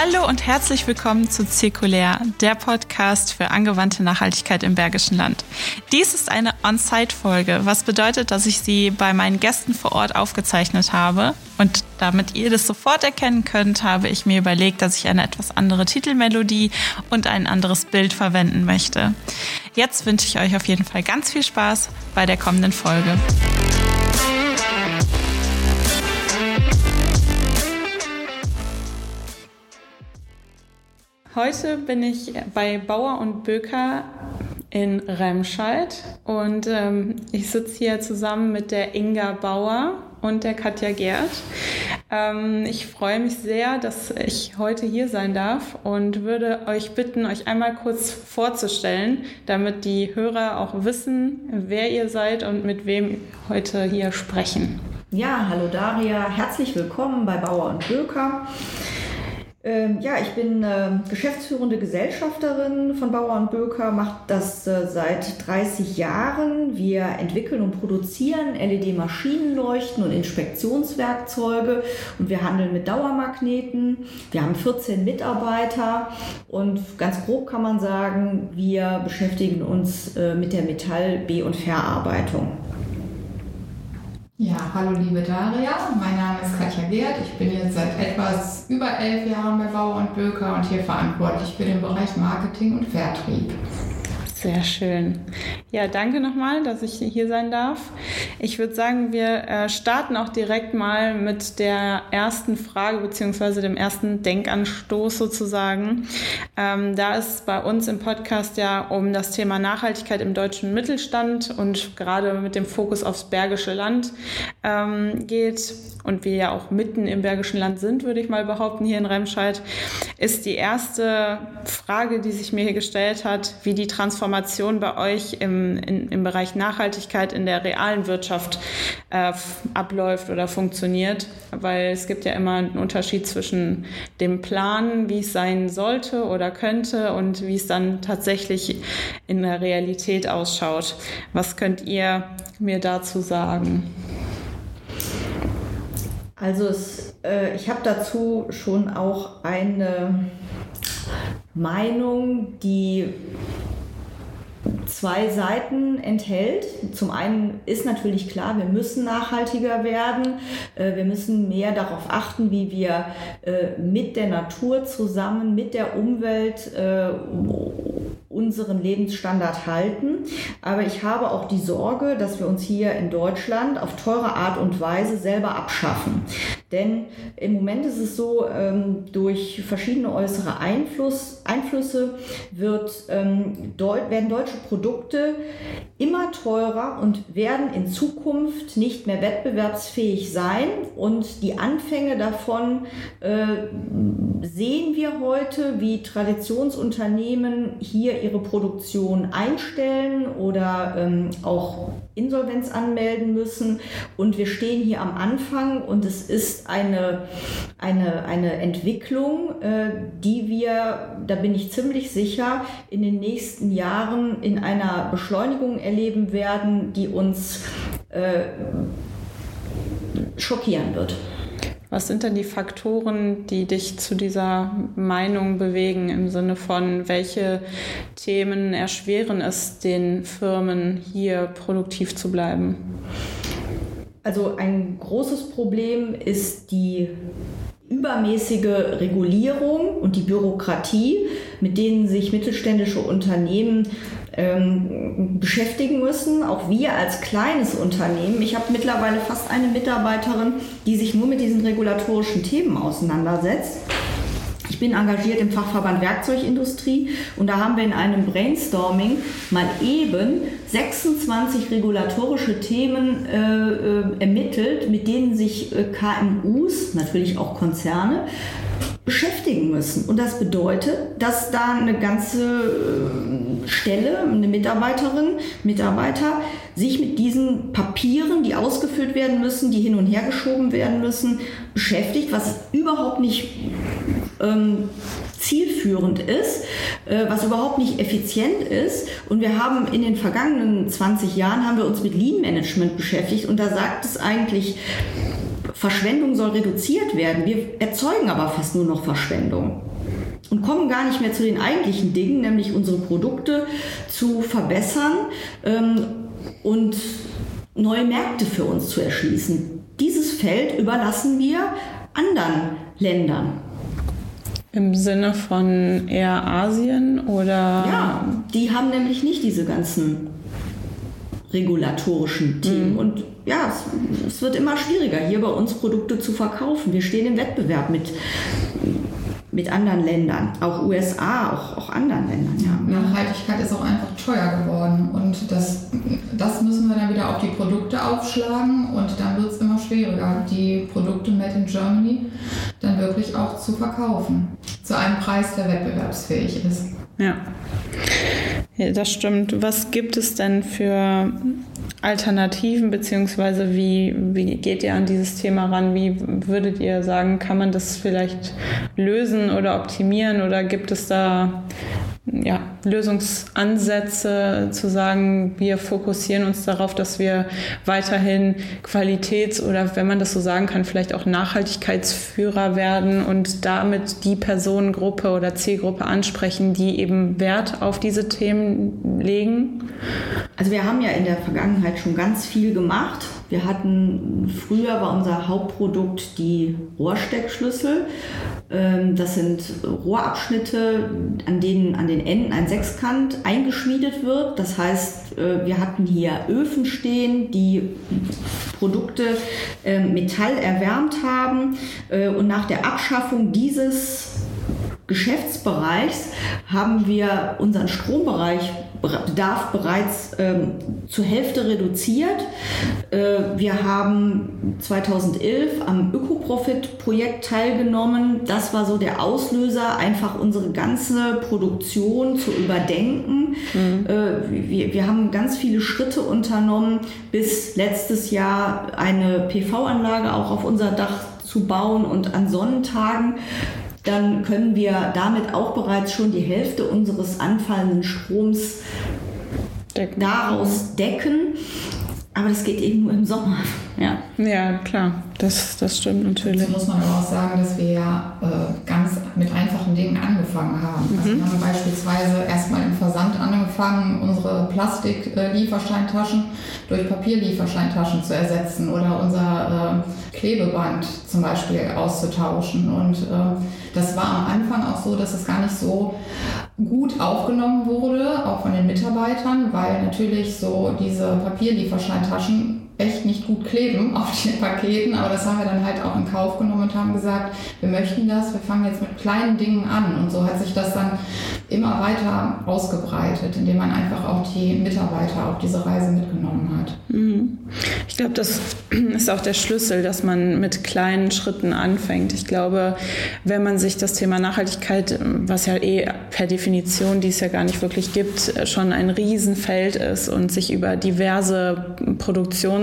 Hallo und herzlich willkommen zu Zirkulär, der Podcast für angewandte Nachhaltigkeit im Bergischen Land. Dies ist eine On-Site-Folge, was bedeutet, dass ich sie bei meinen Gästen vor Ort aufgezeichnet habe. Und damit ihr das sofort erkennen könnt, habe ich mir überlegt, dass ich eine etwas andere Titelmelodie und ein anderes Bild verwenden möchte. Jetzt wünsche ich euch auf jeden Fall ganz viel Spaß bei der kommenden Folge. Heute bin ich bei Bauer und Böker in Remscheid und ähm, ich sitze hier zusammen mit der Inga Bauer und der Katja Gerd. Ähm, ich freue mich sehr, dass ich heute hier sein darf und würde euch bitten, euch einmal kurz vorzustellen, damit die Hörer auch wissen, wer ihr seid und mit wem heute hier sprechen. Ja, hallo Daria, herzlich willkommen bei Bauer und Böker. Ähm, ja, ich bin äh, geschäftsführende Gesellschafterin von Bauer und Böker, mache das äh, seit 30 Jahren. Wir entwickeln und produzieren LED-Maschinenleuchten und Inspektionswerkzeuge und wir handeln mit Dauermagneten. Wir haben 14 Mitarbeiter und ganz grob kann man sagen, wir beschäftigen uns äh, mit der Metall-, B- und Verarbeitung. Ja, hallo liebe Daria, mein Name ist Katja Gerd. Ich bin jetzt seit etwas über elf Jahren bei Bauer und Böker und hier verantwortlich für den Bereich Marketing und Vertrieb. Sehr schön. Ja, danke nochmal, dass ich hier sein darf. Ich würde sagen, wir äh, starten auch direkt mal mit der ersten Frage beziehungsweise dem ersten Denkanstoß sozusagen. Ähm, da es bei uns im Podcast ja um das Thema Nachhaltigkeit im deutschen Mittelstand und gerade mit dem Fokus aufs Bergische Land ähm, geht und wir ja auch mitten im Bergischen Land sind, würde ich mal behaupten, hier in Remscheid, ist die erste Frage, die sich mir hier gestellt hat, wie die Transformation bei euch im, in, im Bereich Nachhaltigkeit in der realen Wirtschaft äh, abläuft oder funktioniert, weil es gibt ja immer einen Unterschied zwischen dem Plan, wie es sein sollte oder könnte und wie es dann tatsächlich in der Realität ausschaut. Was könnt ihr mir dazu sagen? Also es, äh, ich habe dazu schon auch eine Meinung, die zwei Seiten enthält. Zum einen ist natürlich klar, wir müssen nachhaltiger werden. Äh, wir müssen mehr darauf achten, wie wir äh, mit der Natur zusammen, mit der Umwelt äh, unseren Lebensstandard halten. Aber ich habe auch die Sorge, dass wir uns hier in Deutschland auf teure Art und Weise selber abschaffen. Denn im Moment ist es so, ähm, durch verschiedene äußere Einfluss, Einflüsse wird, ähm, werden deutsche Produkte immer teurer und werden in Zukunft nicht mehr wettbewerbsfähig sein. Und die Anfänge davon äh, sehen wir heute, wie Traditionsunternehmen hier ihre Produktion einstellen oder ähm, auch Insolvenz anmelden müssen. Und wir stehen hier am Anfang und es ist eine, eine, eine Entwicklung, äh, die wir, da bin ich ziemlich sicher, in den nächsten Jahren in einer Beschleunigung erleben werden, die uns äh, schockieren wird. Was sind denn die Faktoren, die dich zu dieser Meinung bewegen im Sinne von, welche Themen erschweren es den Firmen, hier produktiv zu bleiben? Also ein großes Problem ist die übermäßige Regulierung und die Bürokratie, mit denen sich mittelständische Unternehmen ähm, beschäftigen müssen. Auch wir als kleines Unternehmen. Ich habe mittlerweile fast eine Mitarbeiterin, die sich nur mit diesen regulatorischen Themen auseinandersetzt. Ich bin engagiert im Fachverband Werkzeugindustrie und da haben wir in einem Brainstorming mal eben 26 regulatorische Themen äh, äh, ermittelt, mit denen sich äh, KMUs, natürlich auch Konzerne, beschäftigen müssen. Und das bedeutet, dass da eine ganze äh, Stelle, eine Mitarbeiterin, Mitarbeiter sich mit diesen Papieren, die ausgefüllt werden müssen, die hin und her geschoben werden müssen, beschäftigt, was überhaupt nicht ähm, zielführend ist, äh, was überhaupt nicht effizient ist. Und wir haben in den vergangenen 20 Jahren haben wir uns mit Lean Management beschäftigt und da sagt es eigentlich, Verschwendung soll reduziert werden. Wir erzeugen aber fast nur noch Verschwendung. und kommen gar nicht mehr zu den eigentlichen Dingen, nämlich unsere Produkte zu verbessern ähm, und neue Märkte für uns zu erschließen. Dieses Feld überlassen wir anderen Ländern. Im Sinne von eher Asien oder? Ja, die haben nämlich nicht diese ganzen regulatorischen Themen. Mhm. Und ja, es, es, wird immer schwieriger, hier bei uns Produkte zu verkaufen. Wir stehen im Wettbewerb mit mit anderen Ländern, auch USA, auch, auch anderen Ländern. Ja. Nachhaltigkeit ist auch einfach teuer geworden und das, das müssen wir dann wieder auf die Produkte aufschlagen und dann wird es immer schwieriger, die Produkte Made in Germany dann wirklich auch zu verkaufen, zu einem Preis, der wettbewerbsfähig ist. Ja. ja das stimmt. Was gibt es denn für Alternativen, beziehungsweise wie, wie geht ihr an dieses Thema ran? Wie würdet ihr sagen, kann man das vielleicht lösen oder optimieren oder gibt es da ja, Lösungsansätze zu sagen, wir fokussieren uns darauf, dass wir weiterhin Qualitäts- oder wenn man das so sagen kann, vielleicht auch Nachhaltigkeitsführer werden und damit die Personengruppe oder Zielgruppe ansprechen, die eben Wert auf diese Themen legen? Also wir haben ja in der Vergangenheit schon ganz viel gemacht. Wir hatten früher war unser Hauptprodukt die Rohrsteckschlüssel. Ähm, das sind Rohrabschnitte, an denen an den Enden ein Sechskant eingeschmiedet wird. Das heißt, äh, wir hatten hier Öfen stehen, die Produkte ähm, Metall erwärmt haben. Äh, und nach der Abschaffung dieses Geschäftsbereichs haben wir unseren Strombereich Bedarf bereits ähm, zur Hälfte reduziert. Äh, wir haben 2011 am Ökoprofit-Projekt teilgenommen. Das war so der Auslöser, einfach unsere ganze Produktion zu überdenken. Mhm. Äh, wir, wir haben ganz viele Schritte unternommen, bis letztes Jahr eine PV-Anlage auch auf unser Dach zu bauen und an Sonnentagen dann können wir damit auch bereits schon die Hälfte unseres anfallenden Stroms decken. daraus decken. Aber das geht eben nur im Sommer. Ja, ja klar, das, das stimmt natürlich. Dazu muss man aber auch sagen, dass wir ja äh, ganz mit einfachen Dingen angefangen haben. Mhm. Also wir haben beispielsweise erstmal im Versand angefangen, unsere Plastik-Lieferscheintaschen durch Papierlieferscheintaschen zu ersetzen oder unser äh, Klebeband zum Beispiel auszutauschen. Und äh, das war am Anfang auch so, dass es gar nicht so gut aufgenommen wurde, auch von den Mitarbeitern, weil natürlich so diese Papierlieferscheintaschen echt nicht gut kleben auf den Paketen, aber das haben wir dann halt auch in Kauf genommen und haben gesagt, wir möchten das, wir fangen jetzt mit kleinen Dingen an und so hat sich das dann immer weiter ausgebreitet, indem man einfach auch die Mitarbeiter auf diese Reise mitgenommen hat. Mhm. Ich glaube, das ist auch der Schlüssel, dass man mit kleinen Schritten anfängt. Ich glaube, wenn man sich das Thema Nachhaltigkeit, was ja eh per Definition, die es ja gar nicht wirklich gibt, schon ein Riesenfeld ist und sich über diverse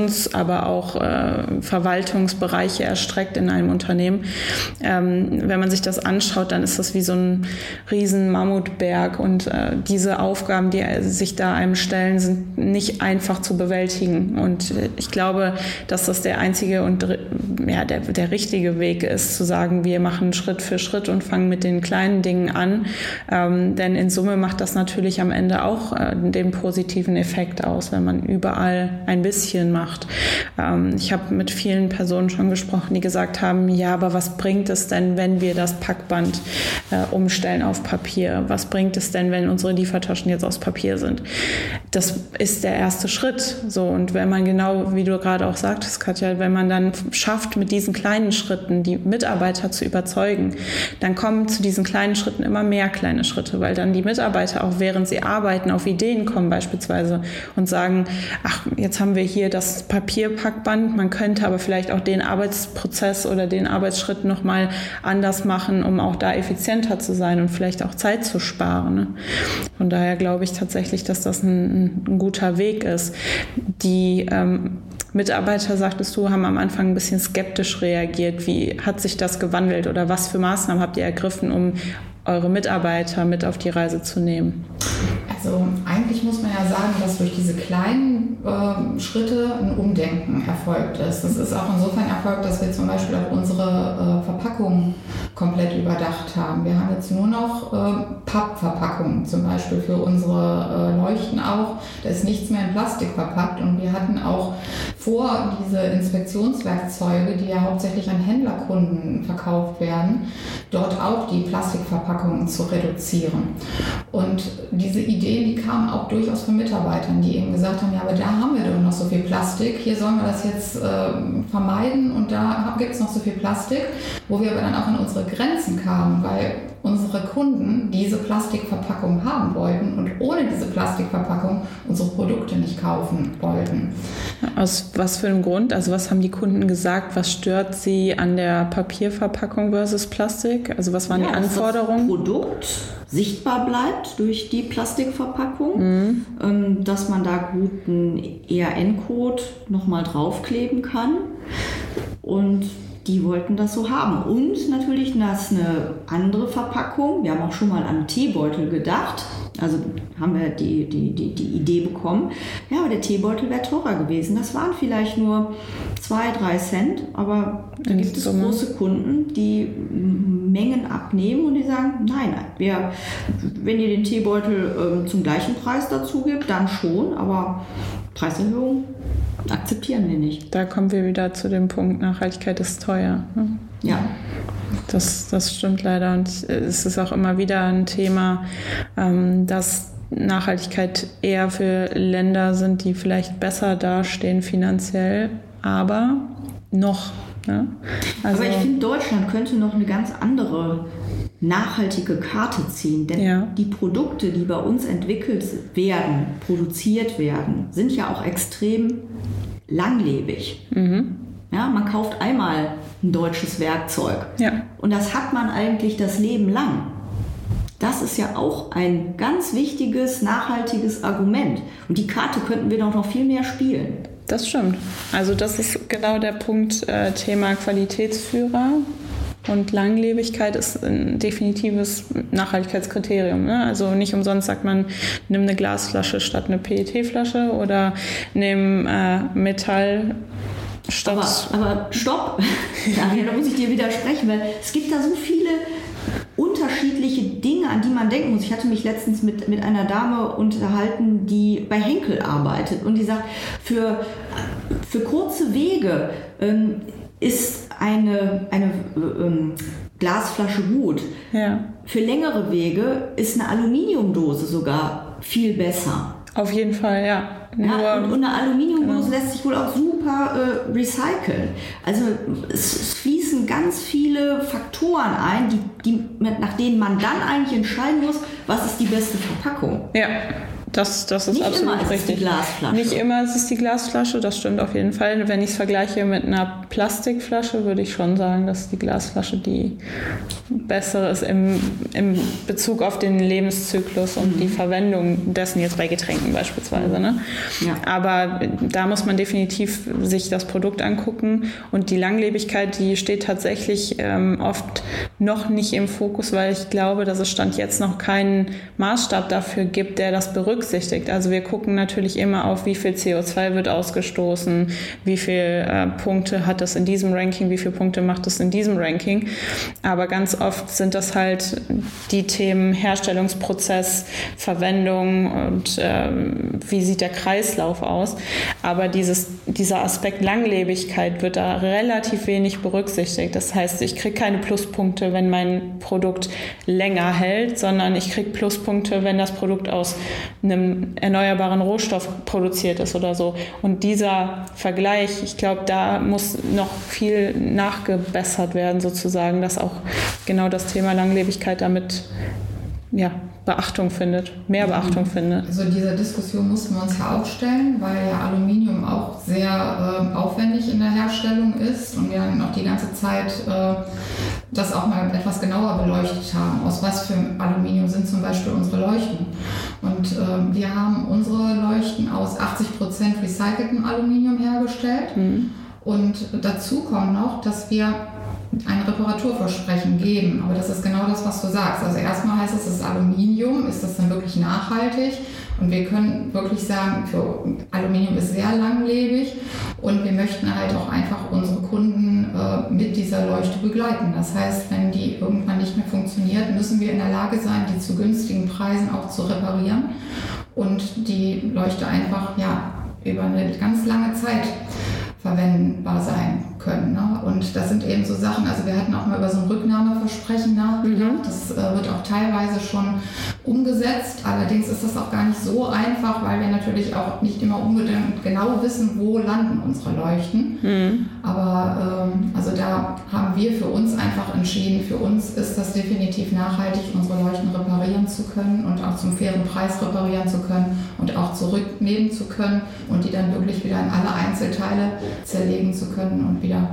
Produktions-, aber auch äh, Verwaltungsbereiche erstreckt in einem Unternehmen, ähm, wenn man sich das anschaut, dann ist das wie so ein riesen Mammutberg und äh, diese Aufgaben, die sich da einem stellen, sind nicht einfach zu bewältigen. Und äh, ich glaube, dass das der einzige und ja, der, der richtige Weg ist, zu sagen, wir machen Schritt für Schritt und fangen mit den kleinen Dingen an. Ähm, denn in Summe macht das natürlich am Ende auch äh, den positiven Effekt aus, wenn man überall ein bisschen macht. Ähm, ich habe mit vielen Personen schon gesprochen, die gesagt haben, ja, aber was bringt es denn, wenn wir das Packband äh, umstellen auf Papier? Was bringt es denn, wenn unsere Liefertaschen jetzt aus Papier sind? Das ist der erste Schritt. So, und wenn man genau, wie du gerade auch sagtest, Katja, wenn man dann schafft, mit diesen kleinen Schritten die Mitarbeiter zu überzeugen, dann kommen zu diesen kleinen Schritten immer mehr kleine Schritte, weil dann die Mitarbeiter auch während sie arbeiten auf Ideen kommen beispielsweise und sagen, ach, jetzt haben wir hier das Papierpackband, man könnte aber vielleicht auch den Arbeitsprozess oder den Arbeitsschritt nochmal anders machen, um auch da effizienter zu sein und vielleicht auch Zeit zu sparen. Ne? Von daher glaube ich tatsächlich, dass das ein, ein guter Weg ist. Die ähm, Mitarbeiter, sagtest du, haben am Anfang ein bisschen skeptisch reagiert. Wie hat sich das gewandelt oder was für Maßnahmen habt ihr ergriffen, um eure Mitarbeiter mit auf die Reise zu nehmen? Also eigentlich muss man ja sagen, dass durch diese kleinen äh, Schritte ein Umdenken erfolgt ist. Das ist auch insofern erfolgt, dass wir zum Beispiel auch unsere äh, Verpackungen komplett überdacht haben. Wir haben jetzt nur noch äh, Pappverpackungen zum Beispiel für unsere äh, Leuchten auch. Da ist nichts mehr in Plastik verpackt und wir hatten auch vor, diese Inspektionswerkzeuge, die ja hauptsächlich an Händlerkunden verkauft werden, dort auch die Plastikverpackungen zu reduzieren. Und diese Ideen, die kamen auch durchaus von Mitarbeitern, die eben gesagt haben, ja, aber da haben wir doch noch so viel Plastik, hier sollen wir das jetzt äh, vermeiden und da gibt es noch so viel Plastik, wo wir aber dann auch an unsere Grenzen kamen, weil unsere Kunden diese Plastikverpackung haben wollten und ohne diese Plastikverpackung unsere Produkte nicht kaufen wollten. Aus was für einem Grund? Also was haben die Kunden gesagt? Was stört sie an der Papierverpackung versus Plastik? Also was waren ja, die Anforderungen? Dass das Produkt sichtbar bleibt durch die Plastikverpackung, mhm. Ähm, dass man da gut einen ERN-Code nochmal draufkleben kann und die wollten das so haben. Und natürlich das eine andere Verpackung. Wir haben auch schon mal an Teebeutel gedacht. Also haben wir die, die, die, die Idee bekommen. Ja, aber der Teebeutel wäre teurer gewesen. Das waren vielleicht nur zwei, drei Cent. Aber da gibt es große Kunden, die Mengen abnehmen und die sagen, nein, wir, wenn ihr den Teebeutel äh, zum gleichen Preis dazu gibt, dann schon. Aber Preiserhöhung akzeptieren wir nicht. Da kommen wir wieder zu dem Punkt, Nachhaltigkeit ist teuer. Ne? Ja. Das, das stimmt leider. Und es ist auch immer wieder ein Thema, ähm, dass Nachhaltigkeit eher für Länder sind, die vielleicht besser dastehen finanziell, aber noch. Ne? Also, aber ich finde, Deutschland könnte noch eine ganz andere nachhaltige Karte ziehen. Denn ja. die Produkte, die bei uns entwickelt werden, produziert werden, sind ja auch extrem langlebig. Mhm. Ja, man kauft einmal ein deutsches Werkzeug ja. und das hat man eigentlich das Leben lang. Das ist ja auch ein ganz wichtiges, nachhaltiges Argument. Und die Karte könnten wir doch noch viel mehr spielen. Das stimmt. Also das ist genau der Punkt äh, Thema Qualitätsführer. Und Langlebigkeit ist ein definitives Nachhaltigkeitskriterium. Ne? Also nicht umsonst sagt man, nimm eine Glasflasche statt eine PET-Flasche oder nimm äh, Metall statt. Aber, aber stopp! da muss ich dir widersprechen, weil es gibt da so viele unterschiedliche Dinge, an die man denken muss. Ich hatte mich letztens mit, mit einer Dame unterhalten, die bei Henkel arbeitet und die sagt, für, für kurze Wege ähm, ist eine, eine ähm, Glasflasche gut. Ja. Für längere Wege ist eine Aluminiumdose sogar viel besser. Auf jeden Fall, ja. ja und, und, eine Aluminiumdose genau. lässt sich wohl auch super äh, recyceln. Also es, es, fließen ganz viele Faktoren ein, die, die, nach denen man dann eigentlich entscheiden muss, was ist die beste Verpackung. Ja. Das, das ist Nicht absolut immer richtig. Ist die Glasflasche. Nicht immer ist es die Glasflasche, das stimmt auf jeden Fall. Wenn ich es vergleiche mit einer Plastikflasche, würde ich schon sagen, dass die Glasflasche die bessere ist im, im Bezug auf den Lebenszyklus und mhm. die Verwendung dessen jetzt bei Getränken beispielsweise. Ne? Ja. Aber da muss man definitiv sich das Produkt angucken und die Langlebigkeit, die steht tatsächlich ähm, oft noch nicht im Fokus, weil ich glaube, dass es Stand jetzt noch keinen Maßstab dafür gibt, der das berücksichtigt berücksichtigt. Also wir gucken natürlich immer auf, wie viel CO2 wird ausgestoßen, wie viele äh, Punkte hat das in diesem Ranking, wie viele Punkte macht es in diesem Ranking. Aber ganz oft sind das halt die Themen Herstellungsprozess, Verwendung und ähm, wie sieht der Kreislauf aus. Aber dieses, dieser Aspekt Langlebigkeit wird da relativ wenig berücksichtigt. Das heißt, ich kriege keine Pluspunkte, wenn mein Produkt länger hält, sondern ich kriege Pluspunkte, wenn das Produkt aus einem erneuerbaren Rohstoff produziert ist oder so. Und dieser Vergleich, ich glaube, da muss noch viel nachgebessert werden, sozusagen, dass auch genau das Thema Langlebigkeit damit ja, Beachtung findet, mehr Beachtung findet. Also diese Diskussion mussten wir uns ja auch stellen, weil ja Aluminium auch sehr äh, aufwendig in der Herstellung ist und wir noch die ganze Zeit äh, das auch mal etwas genauer beleuchtet haben. Aus was für Aluminium sind zum Beispiel unsere Leuchten? Und äh, wir haben unsere Leuchten aus 80% recyceltem Aluminium hergestellt. Mhm. Und dazu kommt noch, dass wir ein Reparaturversprechen geben. Aber das ist genau das, was du sagst. Also erstmal heißt es, es ist Aluminium. Ist das dann wirklich nachhaltig? Und wir können wirklich sagen, für Aluminium ist sehr langlebig und wir möchten halt auch einfach unsere Kunden äh, mit dieser Leuchte begleiten. Das heißt, wenn die irgendwann nicht mehr funktioniert, müssen wir in der Lage sein, die zu günstigen Preisen auch zu reparieren und die Leuchte einfach ja, über eine ganz lange Zeit verwendbar sein können. Ne? Und das sind eben so Sachen, also wir hatten auch mal über so ein Rücknahmeversprechen nachgedacht. Mhm. Das äh, wird auch teilweise schon umgesetzt. Allerdings ist das auch gar nicht so einfach, weil wir natürlich auch nicht immer unbedingt genau wissen, wo landen unsere Leuchten. Mhm. Aber ähm, also da haben wir für uns einfach entschieden, für uns ist das definitiv nachhaltig, unsere Leuchten reparieren zu können und auch zum fairen Preis reparieren zu können und auch zurücknehmen zu können und die dann wirklich wieder in alle Einzelteile zerlegen zu können und wieder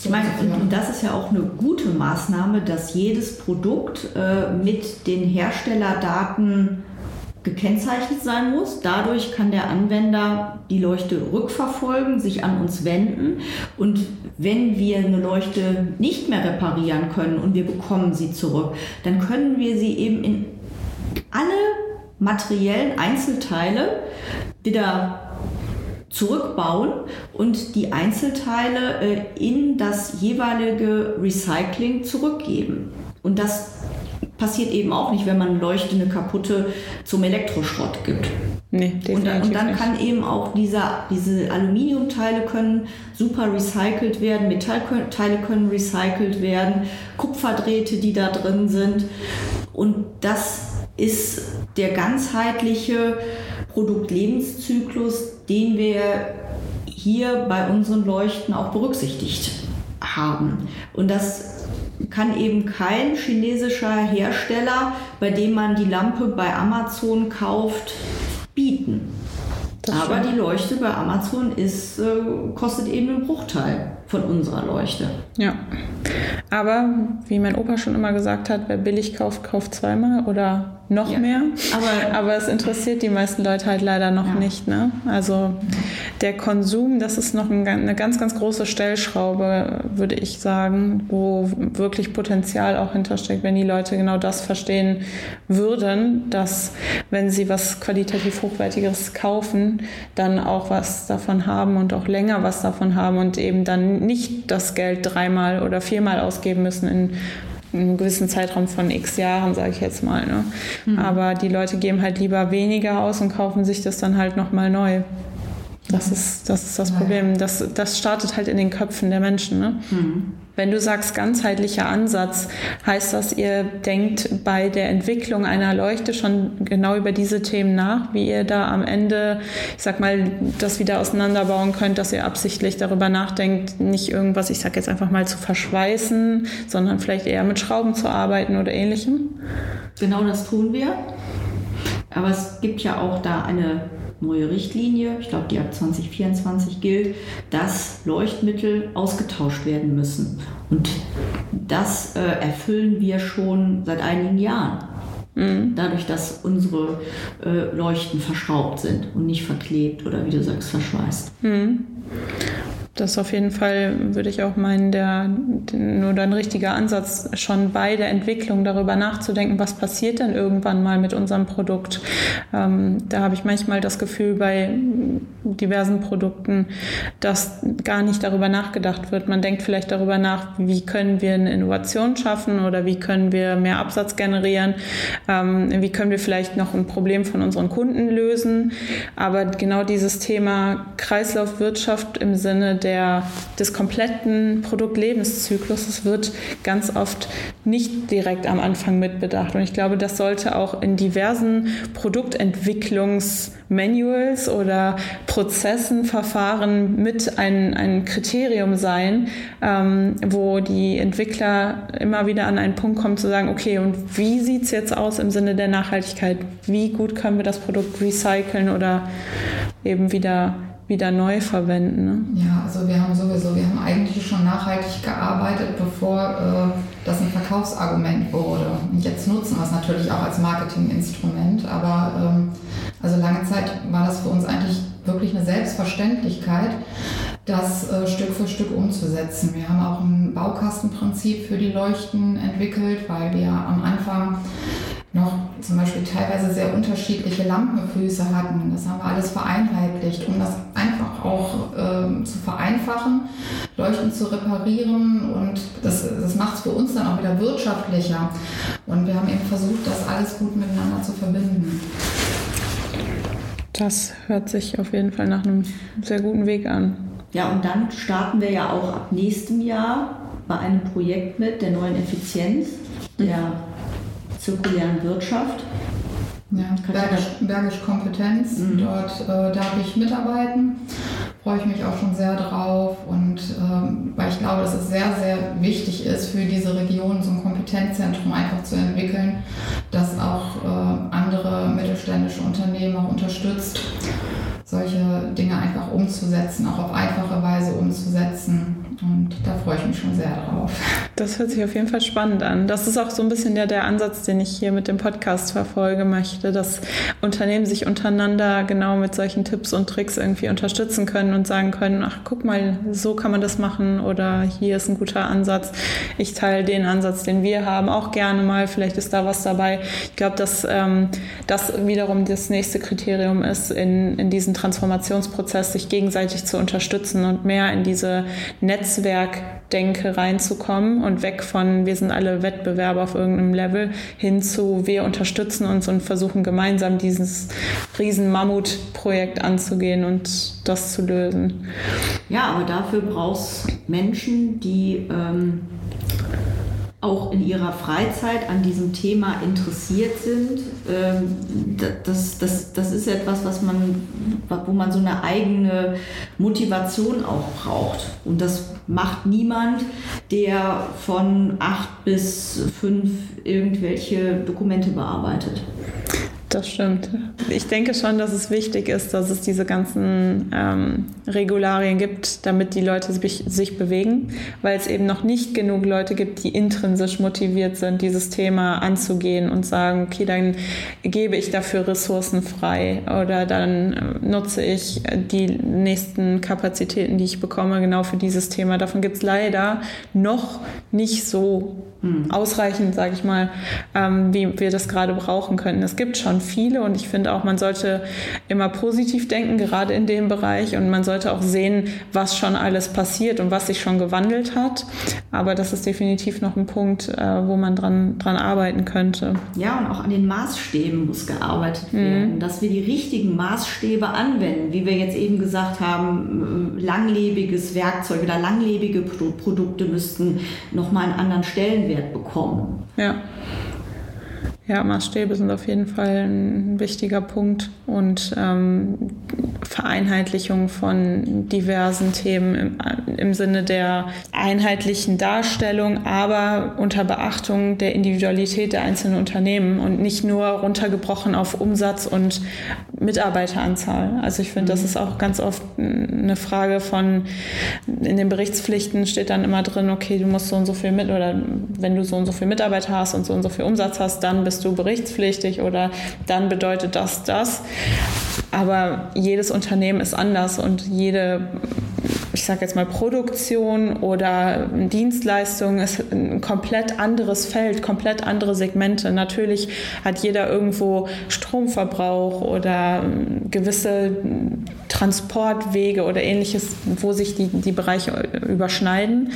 ich meine, und das ist ja auch eine gute Maßnahme, dass jedes Produkt äh, mit den Herstellerdaten gekennzeichnet sein muss. Dadurch kann der Anwender die Leuchte rückverfolgen, sich an uns wenden. Und wenn wir eine Leuchte nicht mehr reparieren können und wir bekommen sie zurück, dann können wir sie eben in alle materiellen Einzelteile wieder zurückbauen und die Einzelteile äh, in das jeweilige Recycling zurückgeben. Und das passiert eben auch nicht, wenn man leuchtende kaputte zum Elektroschrott gibt. Nee, und, dann, und dann kann eben auch dieser, diese Aluminiumteile können super recycelt werden, Metallteile können recycelt werden, Kupferdrähte, die da drin sind. Und das ist der ganzheitliche Produktlebenszyklus, den wir hier bei unseren Leuchten auch berücksichtigt haben. Und das kann eben kein chinesischer Hersteller, bei dem man die Lampe bei Amazon kauft, bieten. Aber die Leuchte bei Amazon ist, äh, kostet eben einen Bruchteil von unserer Leuchte. Ja. Aber wie mein Opa schon immer gesagt hat, wer billig kauft, kauft zweimal oder noch ja. mehr. Aber, aber es interessiert die meisten Leute halt leider noch ja. nicht. Ne? Also der Konsum, das ist noch ein, eine ganz, ganz große Stellschraube, würde ich sagen, wo wirklich Potenzial auch hintersteckt, wenn die Leute genau das verstehen würden, dass wenn sie was qualitativ Hochwertigeres kaufen, dann auch was davon haben und auch länger was davon haben und eben dann nicht das Geld dreimal oder viermal ausgeben müssen in einem gewissen Zeitraum von x Jahren, sage ich jetzt mal. Ne? Mhm. Aber die Leute geben halt lieber weniger aus und kaufen sich das dann halt nochmal neu. Das ist das, ist das Problem. Das, das startet halt in den Köpfen der Menschen. Ne? Mhm. Wenn du sagst ganzheitlicher Ansatz, heißt das, ihr denkt bei der Entwicklung einer Leuchte schon genau über diese Themen nach, wie ihr da am Ende, ich sag mal, das wieder auseinanderbauen könnt, dass ihr absichtlich darüber nachdenkt, nicht irgendwas, ich sag jetzt einfach mal, zu verschweißen, sondern vielleicht eher mit Schrauben zu arbeiten oder ähnlichem? Genau das tun wir. Aber es gibt ja auch da eine neue Richtlinie, ich glaube, die ab 2024 gilt, dass Leuchtmittel ausgetauscht werden müssen. Und das äh, erfüllen wir schon seit einigen Jahren. Mhm. Dadurch, dass unsere äh, Leuchten verschraubt sind und nicht verklebt oder wie du sagst, verschweißt. Mhm. Das ist auf jeden Fall, würde ich auch meinen, der, nur ein richtiger Ansatz, schon bei der Entwicklung darüber nachzudenken, was passiert denn irgendwann mal mit unserem Produkt. Ähm, da habe ich manchmal das Gefühl bei diversen Produkten, dass gar nicht darüber nachgedacht wird. Man denkt vielleicht darüber nach, wie können wir eine Innovation schaffen oder wie können wir mehr Absatz generieren, ähm, wie können wir vielleicht noch ein Problem von unseren Kunden lösen. Aber genau dieses Thema Kreislaufwirtschaft im Sinne der, des kompletten Produktlebenszyklus wird ganz oft nicht direkt am Anfang mitbedacht. Und ich glaube, das sollte auch in diversen Produktentwicklungsmanuals oder Prozessen, Verfahren mit ein, ein Kriterium sein, ähm, wo die Entwickler immer wieder an einen Punkt kommen zu sagen, okay, und wie sieht es jetzt aus im Sinne der Nachhaltigkeit? Wie gut können wir das Produkt recyceln oder eben wieder wieder neu verwenden. Ne? Ja, also wir haben sowieso, wir haben eigentlich schon nachhaltig gearbeitet, bevor äh, das ein Verkaufsargument wurde. Und jetzt nutzen wir es natürlich auch als Marketinginstrument, aber ähm, also lange Zeit war das für uns eigentlich wirklich eine Selbstverständlichkeit, das äh, Stück für Stück umzusetzen. Wir haben auch ein Baukastenprinzip für die Leuchten entwickelt, weil wir am Anfang noch zum Beispiel teilweise sehr unterschiedliche Lampenfüße hatten. Das haben wir alles vereinheitlicht, um das einfach auch äh, zu vereinfachen, Leuchten zu reparieren und das, das macht es für uns dann auch wieder wirtschaftlicher. Und wir haben eben versucht, das alles gut miteinander zu verbinden. Das hört sich auf jeden Fall nach einem sehr guten Weg an. Ja, und dann starten wir ja auch ab nächstem Jahr bei einem Projekt mit der neuen Effizienz, der zirkulären Wirtschaft. Ja, Bergisch, Bergisch Kompetenz, mhm. dort äh, darf ich mitarbeiten. Freue ich mich auch schon sehr drauf und ähm, weil ich glaube, dass es sehr, sehr wichtig ist für diese Region, so ein Kompetenzzentrum einfach zu entwickeln, das auch äh, andere mittelständische Unternehmen auch unterstützt, solche Dinge einfach umzusetzen, auch auf einfache Weise umzusetzen. Und da freue ich mich schon sehr drauf. Das hört sich auf jeden Fall spannend an. Das ist auch so ein bisschen der, der Ansatz, den ich hier mit dem Podcast verfolge möchte, dass Unternehmen sich untereinander genau mit solchen Tipps und Tricks irgendwie unterstützen können und sagen können, ach guck mal, so kann man das machen oder hier ist ein guter Ansatz. Ich teile den Ansatz, den wir haben, auch gerne mal. Vielleicht ist da was dabei. Ich glaube, dass ähm, das wiederum das nächste Kriterium ist, in, in diesen Transformationsprozess sich gegenseitig zu unterstützen und mehr in diese Netz Netzwerkdenke reinzukommen und weg von wir sind alle Wettbewerber auf irgendeinem Level hin zu wir unterstützen uns und versuchen gemeinsam dieses riesen Mammutprojekt anzugehen und das zu lösen. Ja, aber dafür brauchst Menschen, die ähm auch in ihrer Freizeit an diesem Thema interessiert sind. Ähm, das, das, das ist etwas, was man, wo man so eine eigene Motivation auch braucht. Und das macht niemand, der von acht bis fünf irgendwelche Dokumente bearbeitet. Das stimmt. Ich denke schon, dass es wichtig ist, dass es diese ganzen ähm, Regularien gibt, damit die Leute sich, bewegen, weil es eben noch nicht genug Leute gibt, die intrinsisch motiviert sind, dieses Thema anzugehen und sagen, okay, dann gebe ich dafür Ressourcen frei oder dann äh, nutze ich die nächsten Kapazitäten, die ich bekomme, genau für dieses Thema. Davon gibt es leider noch nicht so hm. ausreichend, sage ich mal, ähm, wie wir das gerade brauchen könnten. Es gibt schon viele und ich finde auch, man sollte immer positiv denken, gerade in dem Bereich und man sollte auch sehen, was schon alles passiert und was sich schon gewandelt hat. Aber das ist definitiv noch ein Punkt, äh, wo man dran, dran arbeiten könnte. Ja, und auch an den Maßstäben muss gearbeitet mhm. werden, mhm. dass wir die richtigen Maßstäbe anwenden, wie wir jetzt eben gesagt haben, äh, langlebiges Werkzeug oder langlebige Produkte müssten nochmal einen anderen Stellen Stellenwert bekommen. Ja. Ja, Maßstäbe sind auf jeden Fall ein wichtiger Punkt und ähm, Vereinheitlichung von diversen Themen im, im, Sinne der einheitlichen Darstellung, aber unter Beachtung der Individualität der einzelnen Unternehmen und nicht nur runtergebrochen auf Umsatz und Mitarbeiteranzahl. Also ich finde, das mhm. ist auch ganz oft eine Frage von, in den Berichtspflichten steht dann immer drin, okay, du musst so und so viel mit oder wenn du so und so viel Mitarbeiter hast und so und so viel Umsatz hast, dann bist bist du berichtspflichtig oder dann bedeutet das das. Aber jedes Unternehmen ist anders und jede ich sage jetzt mal Produktion oder Dienstleistung ist ein komplett anderes Feld, komplett andere Segmente. Natürlich hat jeder irgendwo Stromverbrauch oder gewisse Transportwege oder ähnliches, wo sich die, die Bereiche überschneiden.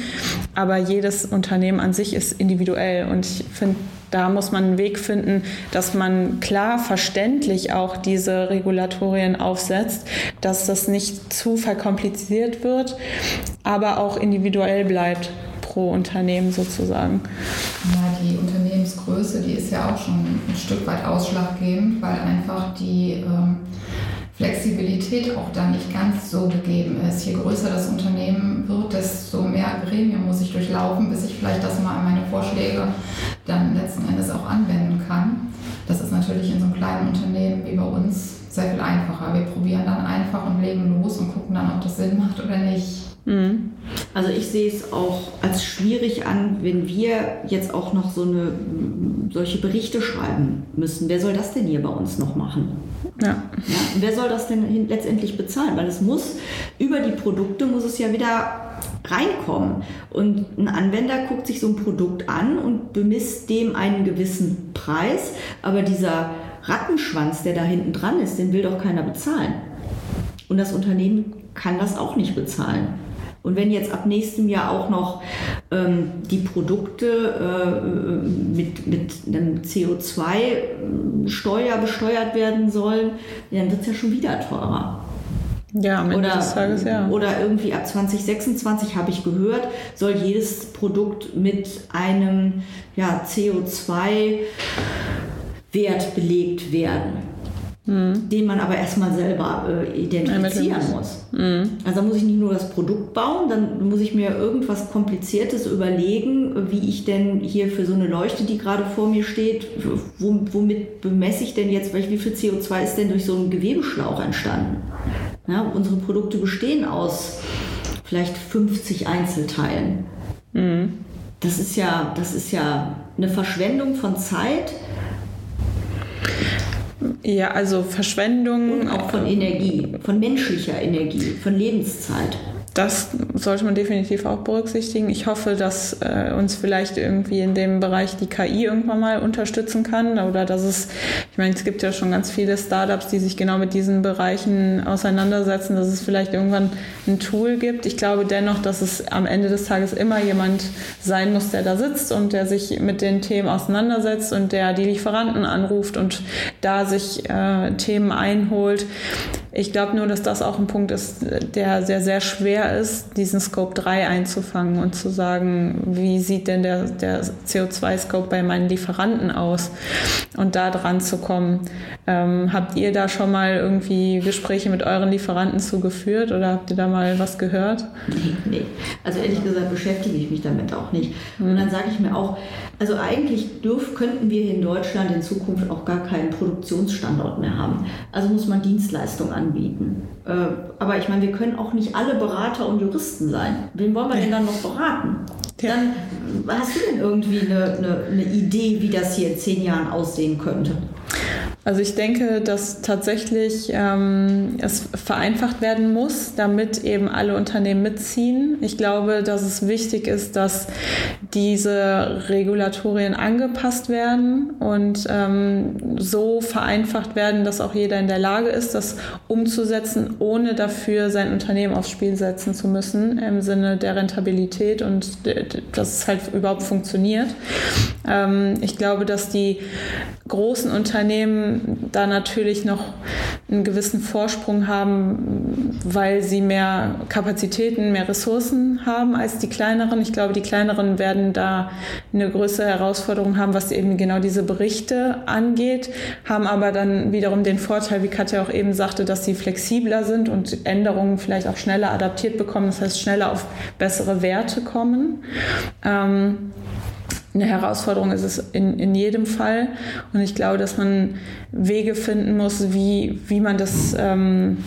Aber jedes Unternehmen an sich ist individuell und ich finde, da muss man einen Weg finden, dass man klar verständlich auch diese Regulatorien aufsetzt, dass das nicht zu verkompliziert wird, aber auch individuell bleibt pro Unternehmen sozusagen. Ja, die Unternehmensgröße, die ist ja auch schon ein Stück weit ausschlaggebend, weil einfach die ähm, Flexibilität auch da nicht ganz so gegeben ist. Je größer das Unternehmen wird, desto mehr Gremien muss ich durchlaufen, bis ich vielleicht das mal an meine Vorschläge dann letzten Endes auch anwenden kann. Das ist natürlich in so einem kleinen Unternehmen wie bei uns sehr viel einfacher. Wir probieren dann einfach und legen los und gucken dann, ob das Sinn macht oder nicht. Mhm. Also ich sehe es auch als schwierig an, wenn wir jetzt auch noch so eine solche Berichte schreiben müssen. Wer soll das denn hier bei uns noch machen? Ja. ja und wer soll das denn letztendlich bezahlen? Weil es muss über die Produkte muss es ja wieder reinkommen. Und ein Anwender guckt sich so ein Produkt an und bemisst dem einen gewissen Preis, aber dieser Rattenschwanz, der da hinten dran ist, den will doch keiner bezahlen. Und das Unternehmen kann das auch nicht bezahlen. Und wenn jetzt ab nächstem Jahr auch noch ähm, die Produkte äh, mit, mit einem CO2-Steuer besteuert werden sollen, dann wird es ja schon wieder teurer. Ja, am Ende oder, des Tages, ja. Oder irgendwie ab 2026 habe ich gehört, soll jedes Produkt mit einem ja, CO2-Wert belegt werden mhm. den man aber erstmal selber äh, identifizieren muss. Mhm. Also da muss ich nicht nur das Produkt bauen, dann muss ich mir irgendwas Kompliziertes überlegen, wie ich denn hier für so eine Leuchte, die gerade vor mir steht, womit bemesse ich denn jetzt, wie viel CO2 ist denn durch so einen Gewebeschlauch entstanden? Ja, unsere Produkte bestehen aus vielleicht 50 Einzelteilen. Mhm. Das ist ja, das ist ja eine Verschwendung von Zeit ja, also Verschwendung. Und auch von Energie, von menschlicher Energie, von Lebenszeit das sollte man definitiv auch berücksichtigen. Ich hoffe, dass äh, uns vielleicht irgendwie in dem Bereich die KI irgendwann mal unterstützen kann oder dass es, ich meine, es gibt ja schon ganz viele Startups, die sich genau mit diesen Bereichen auseinandersetzen, dass es vielleicht irgendwann ein Tool gibt. Ich glaube dennoch, dass es am Ende des Tages immer jemand sein muss, der da sitzt und der sich mit den Themen auseinandersetzt und der die Lieferanten anruft und da sich äh, Themen einholt. Ich glaube nur, dass das auch ein Punkt ist, der sehr, sehr schwer ist, diesen Scope 3 einzufangen und zu sagen, wie sieht denn der, der CO2-Scope bei meinen Lieferanten aus und da dran zu kommen. Ähm, habt ihr da schon mal irgendwie Gespräche mit euren Lieferanten zugeführt oder habt ihr da mal was gehört? Nee, nee. Also ehrlich gesagt beschäftige ich mich damit auch nicht. Und dann sage ich mir auch, also eigentlich dürf, könnten wir hier in Deutschland in Zukunft auch gar keinen Produktionsstandort mehr haben. Also muss man Dienstleistungen anbieten. Äh, aber ich meine, wir können auch nicht alle Berater und Juristen sein. Wen wollen wir denn dann noch beraten? Dann hast du denn irgendwie eine, eine, eine Idee, wie das hier in zehn Jahren aussehen könnte? Also ich denke, dass tatsächlich ähm, es vereinfacht werden muss, damit eben alle Unternehmen mitziehen. Ich glaube, dass es wichtig ist, dass diese Regulatorien angepasst werden und ähm, so vereinfacht werden, dass auch jeder in der Lage ist, das umzusetzen, ohne dafür sein Unternehmen aufs Spiel setzen zu müssen, im Sinne der Rentabilität und dass es halt überhaupt funktioniert. Ähm, ich glaube, dass die großen Unternehmen da natürlich noch einen gewissen Vorsprung haben, weil sie mehr Kapazitäten, mehr Ressourcen haben als die kleineren. Ich glaube, die kleineren werden da eine größere Herausforderung haben, was eben genau diese Berichte angeht, haben aber dann wiederum den Vorteil, wie Katja auch eben sagte, dass sie flexibler sind und Änderungen vielleicht auch schneller adaptiert bekommen, das heißt schneller auf bessere Werte kommen. Ähm, eine Herausforderung ist es in, in jedem Fall. Und ich glaube, dass man Wege finden muss, wie, wie man das ähm,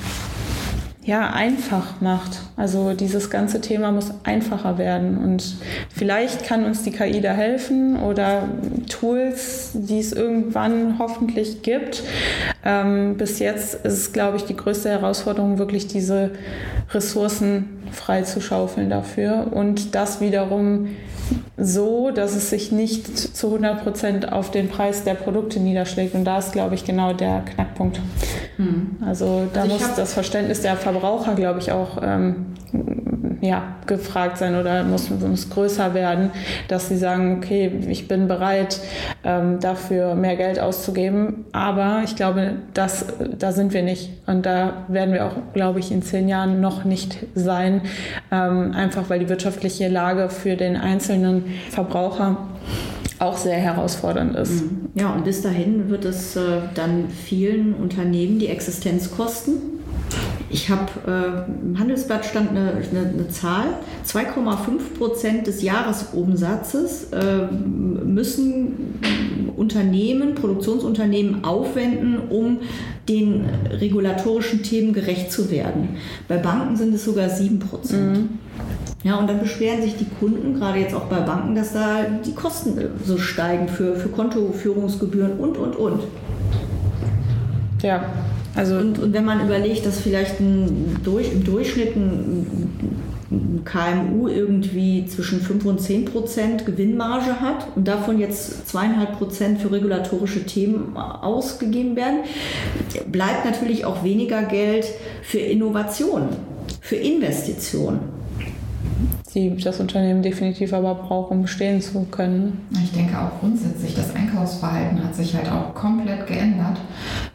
ja, einfach macht. Also dieses ganze Thema muss einfacher werden. Und vielleicht kann uns die KI da helfen oder Tools, die es irgendwann hoffentlich gibt. Ähm, bis jetzt ist es, glaube ich, die größte Herausforderung, wirklich diese Ressourcen freizuschaufeln dafür und das wiederum so, dass es sich nicht zu 100 Prozent auf den Preis der Produkte niederschlägt. Und da ist, glaube ich, genau der Knackpunkt. Hm. Also da also muss das Verständnis der Verbraucher, glaube ich, auch ähm, ja, gefragt sein oder muss, muss größer werden, dass sie sagen, okay, ich bin bereit, ähm, dafür mehr Geld auszugeben. Aber ich glaube, das, da sind wir nicht. Und da werden wir auch, glaube ich, in zehn Jahren noch nicht sein. Ähm, einfach weil die wirtschaftliche Lage für den einzelnen Verbraucher auch sehr herausfordernd ist. Mhm. Ja, und bis dahin wird es äh, dann vielen Unternehmen die Existenz kosten ich habe äh, im Handelsblatt stand eine, eine, eine Zahl: 2,5 Prozent des Jahresumsatzes äh, müssen Unternehmen, Produktionsunternehmen aufwenden, um den regulatorischen Themen gerecht zu werden. Bei Banken sind es sogar 7 Prozent. Mhm. Ja, und dann beschweren sich die Kunden, gerade jetzt auch bei Banken, dass da die Kosten so steigen für, für Kontoführungsgebühren und, und, und. Ja, also. Und, und wenn man überlegt, dass vielleicht ein, durch, im Durchschnitt ein, KMU irgendwie zwischen 5 und 10 Prozent Gewinnmarge hat und davon jetzt zweieinhalb Prozent für regulatorische Themen ausgegeben werden, bleibt natürlich auch weniger Geld für Innovation, für Investitionen die das Unternehmen definitiv aber braucht, um bestehen zu können. Ich denke auch grundsätzlich, das Einkaufsverhalten hat sich halt auch komplett geändert,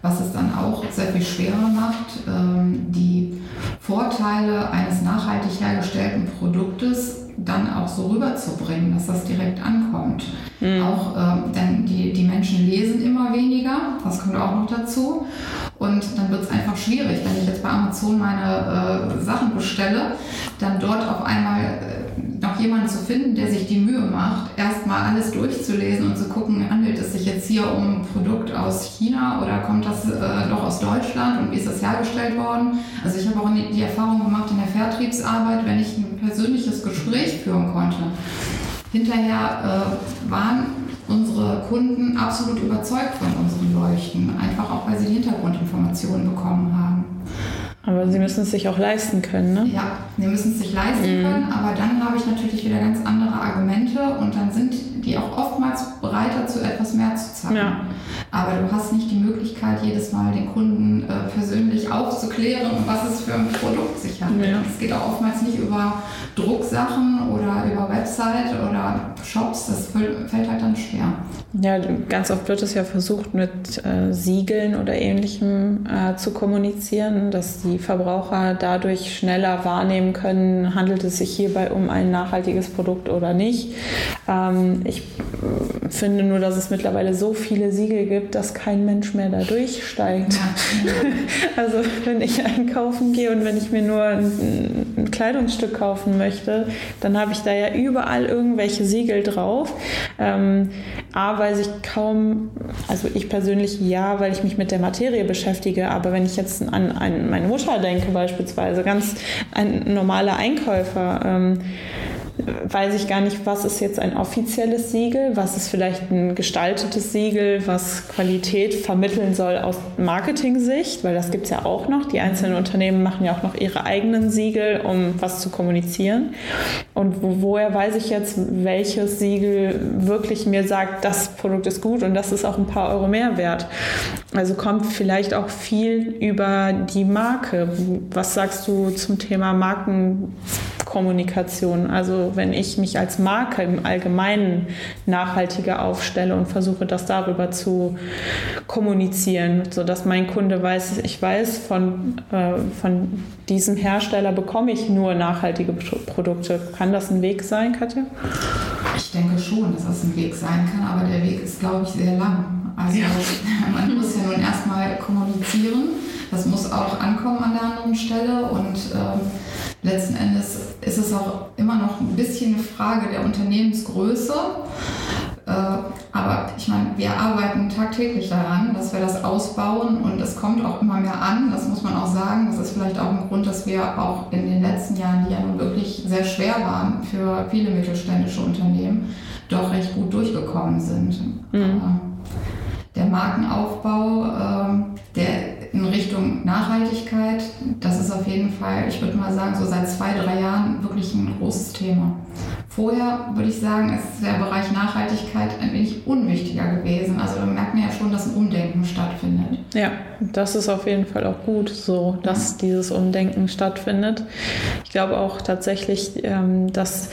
was es dann auch sehr viel schwerer macht, ähm, die Vorteile eines nachhaltig hergestellten Produktes dann auch so rüberzubringen, dass das direkt ankommt. Mhm. Auch ähm, denn die, die Menschen lesen immer weniger, das kommt auch noch dazu. Und dann wird es einfach schwierig, wenn ich jetzt bei Amazon meine äh, Sachen bestelle, dann dort auf einmal äh, noch jemanden zu finden, der sich die Mühe macht, erstmal alles durchzulesen und zu gucken, handelt es sich jetzt hier um ein Produkt aus China oder kommt das äh, doch aus Deutschland und wie ist das hergestellt worden? Also ich habe auch die Erfahrung gemacht in der Vertriebsarbeit, wenn ich ein persönliches Gespräch führen konnte. Hinterher äh, waren unsere Kunden absolut überzeugt von unseren Leuchten, einfach auch weil sie die Hintergrundinformationen bekommen haben. Aber sie müssen es sich auch leisten können, ne? Ja, sie müssen es sich leisten mhm. können, aber dann habe ich natürlich wieder ganz andere Argumente und dann sind die auch oftmals bereiter, zu etwas mehr zu zahlen. Ja. Aber du hast nicht die Möglichkeit, jedes Mal den Kunden äh, persönlich aufzuklären, was es für ein Produkt sich handelt. Ja. Es geht auch oftmals nicht über Drucksachen oder über Website oder Shops. Das fällt halt dann schwer. Ja, ganz oft wird es ja versucht, mit äh, Siegeln oder ähnlichem äh, zu kommunizieren, dass die Verbraucher dadurch schneller wahrnehmen können, handelt es sich hierbei um ein nachhaltiges Produkt oder nicht. Ähm, ich äh, finde nur, dass es mittlerweile so viele Siegel gibt, dass kein Mensch mehr da durchsteigt. Also wenn ich einkaufen gehe und wenn ich mir nur ein, ein Kleidungsstück kaufen möchte, dann habe ich da ja überall irgendwelche Siegel drauf. Ähm, A, weil ich kaum, also ich persönlich ja, weil ich mich mit der Materie beschäftige, aber wenn ich jetzt an, an meine Mutter denke beispielsweise, ganz ein normaler Einkäufer, ähm, weiß ich gar nicht, was ist jetzt ein offizielles Siegel, was ist vielleicht ein gestaltetes Siegel, was Qualität vermitteln soll aus Marketing-Sicht, weil das gibt es ja auch noch. Die einzelnen Unternehmen machen ja auch noch ihre eigenen Siegel, um was zu kommunizieren. Und woher weiß ich jetzt, welches Siegel wirklich mir sagt, das Produkt ist gut und das ist auch ein paar Euro mehr wert. Also kommt vielleicht auch viel über die Marke. Was sagst du zum Thema Markenkommunikation? Also wenn ich mich als Marke im Allgemeinen nachhaltiger aufstelle und versuche, das darüber zu kommunizieren, sodass mein Kunde weiß, ich weiß, von, äh, von diesem Hersteller bekomme ich nur nachhaltige Produkte. Kann das ein Weg sein, Katja? Ich denke schon, dass das ein Weg sein kann, aber der Weg ist, glaube ich, sehr lang. Also ja. man muss ja nun erstmal kommunizieren. Das muss auch ankommen an der anderen Stelle und ähm, letzten Endes ist es auch immer noch ein bisschen eine Frage der Unternehmensgröße. Äh, aber ich meine, wir arbeiten tagtäglich daran, dass wir das ausbauen und es kommt auch immer mehr an. Das muss man auch sagen. Das ist vielleicht auch ein Grund, dass wir auch in den letzten Jahren, die ja nun wirklich sehr schwer waren für viele mittelständische Unternehmen, doch recht gut durchgekommen sind. Mhm. Der Markenaufbau, ähm, der in Richtung Nachhaltigkeit, das ist auf jeden Fall, ich würde mal sagen, so seit zwei, drei Jahren wirklich ein großes Thema. Vorher würde ich sagen, ist der Bereich Nachhaltigkeit ein wenig unwichtiger gewesen. Also da merkt man ja schon, dass ein Umdenken stattfindet. Ja, das ist auf jeden Fall auch gut so, dass ja. dieses Umdenken stattfindet. Ich glaube auch tatsächlich, ähm, dass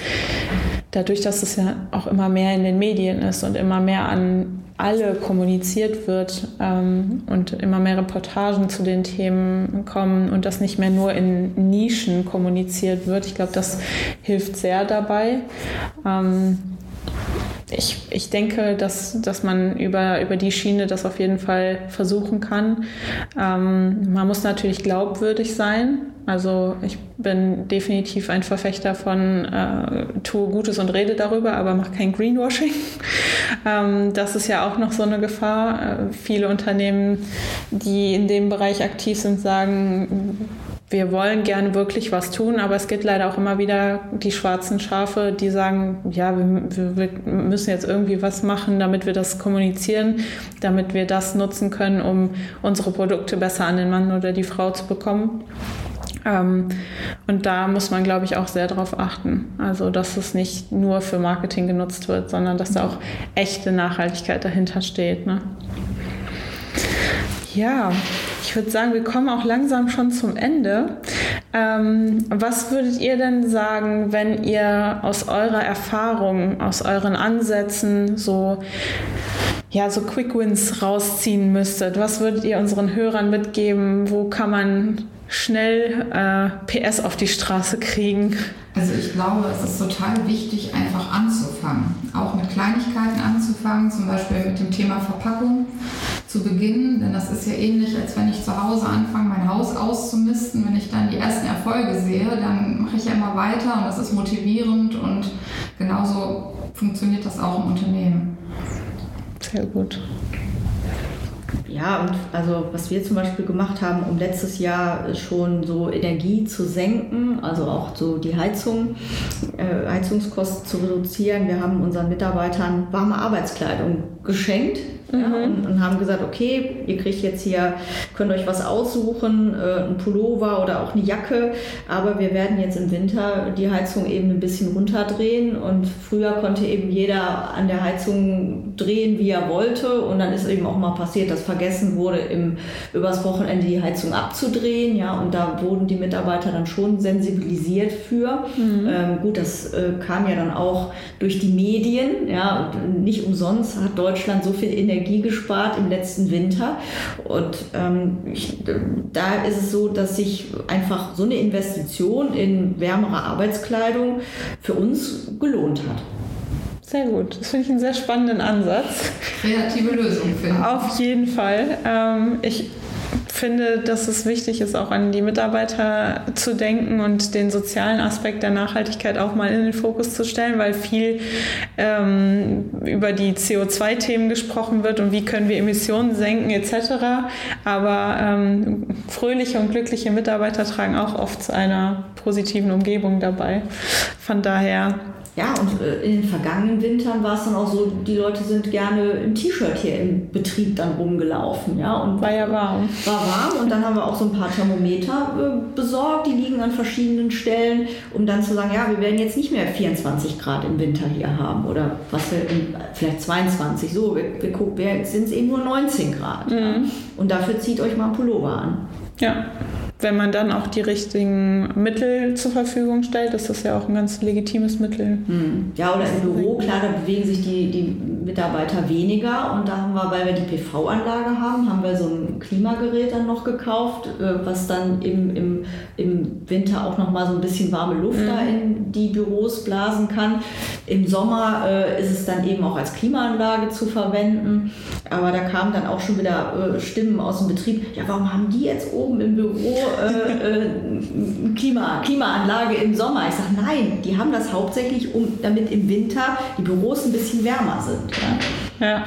dadurch, dass es ja auch immer mehr in den Medien ist und immer mehr an alle kommuniziert wird ähm, und immer mehr Reportagen zu den Themen kommen und das nicht mehr nur in Nischen kommuniziert wird. Ich glaube, das hilft sehr dabei. Ähm, ich, ich denke, dass, dass man über, über die Schiene das auf jeden Fall versuchen kann. Ähm, man muss natürlich glaubwürdig sein. Also ich bin definitiv ein Verfechter von äh, tue Gutes und rede darüber, aber mach kein Greenwashing. ähm, das ist ja auch noch so eine Gefahr. Äh, viele Unternehmen, die in dem Bereich aktiv sind, sagen, wir wollen gerne wirklich was tun, aber es gibt leider auch immer wieder die schwarzen Schafe, die sagen, ja, wir, wir, müssen jetzt irgendwie was machen, damit wir das kommunizieren, damit wir das nutzen können, um unsere Produkte besser an den Mann oder die Frau zu bekommen. Ähm, und da muss man, glaube ich, auch sehr darauf achten. Also, dass es nicht nur für Marketing genutzt wird, sondern dass da auch echte Nachhaltigkeit dahinter steht. Ne? Ja, ich würde sagen, wir kommen auch langsam schon zum Ende. Ähm, was würdet ihr denn sagen, wenn ihr aus eurer Erfahrung, aus euren Ansätzen so ja, so Quick Wins rausziehen müsstet? Was würdet ihr unseren Hörern mitgeben? Wo kann man schnell äh, PS auf die Straße kriegen? Also ich glaube, es ist total wichtig, einfach anzufangen. Auch mit Kleinigkeiten anzufangen, zum Beispiel mit dem Thema Verpackung zu beginnen, denn das ist ja ähnlich, als wenn ich zu Hause anfange, mein Haus auszumisten. Wenn ich dann die ersten Erfolge sehe, dann mache ich ja immer weiter und das ist motivierend und genauso funktioniert das auch im Unternehmen. Sehr gut. Ja, und also was wir zum Beispiel gemacht haben, um letztes Jahr schon so Energie zu senken, also auch so die Heizung, äh, Heizungskosten zu reduzieren. Wir haben unseren Mitarbeitern warme Arbeitskleidung geschenkt Mhm. Ja, und, und, haben gesagt, okay, ihr kriegt jetzt hier, könnt euch was aussuchen, äh, ein Pullover oder auch eine Jacke, aber wir werden jetzt im Winter die Heizung eben ein bisschen runterdrehen und früher konnte eben jeder an der Heizung drehen, wie er wollte und dann ist eben auch mal passiert, dass vergessen wurde, im, übers Wochenende die Heizung abzudrehen, ja, und da wurden die Mitarbeiter dann schon sensibilisiert für. Mhm. Ähm, gut, das äh, kam ja dann auch durch die Medien, ja, nicht umsonst hat Deutschland so viel Energie Energie gespart im letzten Winter. Und ähm, ich, da ist es so, dass sich einfach so eine Investition in wärmere Arbeitskleidung für uns gelohnt hat. Sehr gut. Das finde ich einen sehr spannenden Ansatz. Kreative Lösung finden. Auf jeden Fall. Ähm, ich finde, dass es wichtig ist, auch an die Mitarbeiter zu denken und den sozialen Aspekt der Nachhaltigkeit auch mal in den Fokus zu stellen, weil viel ähm, über die CO2-Themen gesprochen wird und wie können wir Emissionen senken etc. Aber ähm, fröhliche und glückliche Mitarbeiter tragen auch oft zu einer positiven Umgebung dabei. Von daher ja, und äh, in den vergangenen Wintern war es dann auch so, die Leute sind gerne im T-Shirt hier im Betrieb dann rumgelaufen. Ja, und war ja warm. War warm und dann haben wir auch so ein paar Thermometer äh, besorgt, die liegen an verschiedenen Stellen, um dann zu sagen, ja, wir werden jetzt nicht mehr 24 Grad im Winter hier haben oder was wir in, vielleicht 22, so, wir, wir gucken, sind es eben nur 19 Grad. Mhm. Ja. Und dafür zieht euch mal ein Pullover an. Ja wenn man dann auch die richtigen Mittel zur Verfügung stellt, ist das ja auch ein ganz legitimes Mittel. Hm. Ja, oder im Büro, klar, da bewegen sich die, die Mitarbeiter weniger und da haben wir, weil wir die PV-Anlage haben, haben wir so ein Klimagerät dann noch gekauft, äh, was dann im, im, im Winter auch nochmal so ein bisschen warme Luft mhm. da in die Büros blasen kann. Im Sommer äh, ist es dann eben auch als Klimaanlage zu verwenden, aber da kamen dann auch schon wieder äh, Stimmen aus dem Betrieb, ja, warum haben die jetzt oben im Büro äh, äh, Klima, Klimaanlage im Sommer. Ich sage, nein, die haben das hauptsächlich, um, damit im Winter die Büros ein bisschen wärmer sind. Ja. Ja.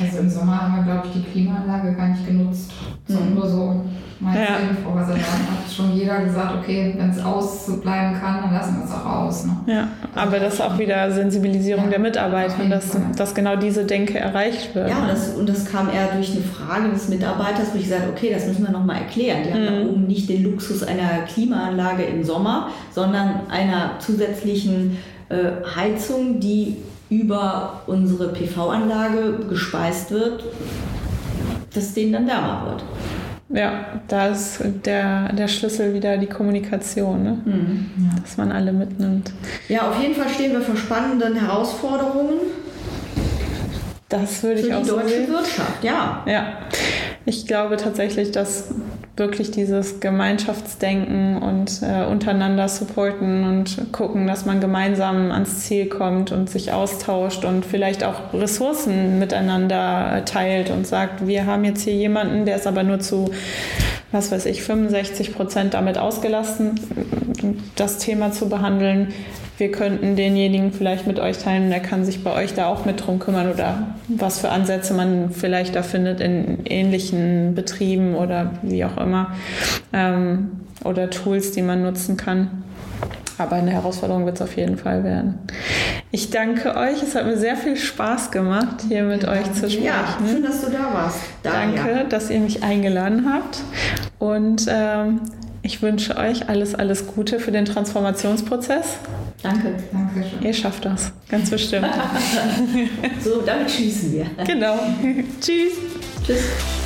Also im Sommer haben wir, glaube ich, die Klimaanlage gar nicht genutzt, sondern mhm. nur so Meinst ja. du, also dann hat schon jeder gesagt, okay, wenn es ausbleiben kann, dann lassen wir es auch aus. Ne? Ja, aber das ist auch wieder Sensibilisierung ja, der Mitarbeiter, dass, dass genau diese Denke erreicht wird. Ja, das, und das kam eher durch eine Frage des Mitarbeiters, wo ich gesagt okay, das müssen wir nochmal erklären. Die mhm. haben da oben nicht den Luxus einer Klimaanlage im Sommer, sondern einer zusätzlichen äh, Heizung, die über unsere PV-Anlage gespeist wird, dass denen dann wärmer wird. Ja, da ist der, der Schlüssel wieder die Kommunikation, ne? Mhm, ja. dass man alle mitnimmt. Ja, auf jeden Fall stehen wir vor spannenden Herausforderungen. Das würde ich auch sehen. Für die deutsche Wirtschaft, ja. Ja, ich glaube tatsächlich, dass wirklich dieses Gemeinschaftsdenken und äh, untereinander supporten und gucken, dass man gemeinsam ans Ziel kommt und sich austauscht und vielleicht auch Ressourcen miteinander teilt und sagt, wir haben jetzt hier jemanden, der ist aber nur zu was weiß ich, 65 Prozent damit ausgelassen, das Thema zu behandeln. Wir könnten denjenigen vielleicht mit euch teilen, der kann sich bei euch da auch mit drum kümmern oder was für Ansätze man vielleicht da findet in ähnlichen Betrieben oder wie auch immer. Ähm, oder Tools, die man nutzen kann. Aber eine Herausforderung wird es auf jeden Fall werden. Ich danke euch. Es hat mir sehr viel Spaß gemacht, hier mit ja, euch zu sprechen. Ja, schön, dass du da warst. Daria. Danke, dass ihr mich eingeladen habt. Und ähm, ich wünsche euch alles, alles Gute für den Transformationsprozess. Danke. Danke schön. Ihr schafft das, ganz bestimmt. so, damit schließen wir. Genau. Tschüss. Tschüss.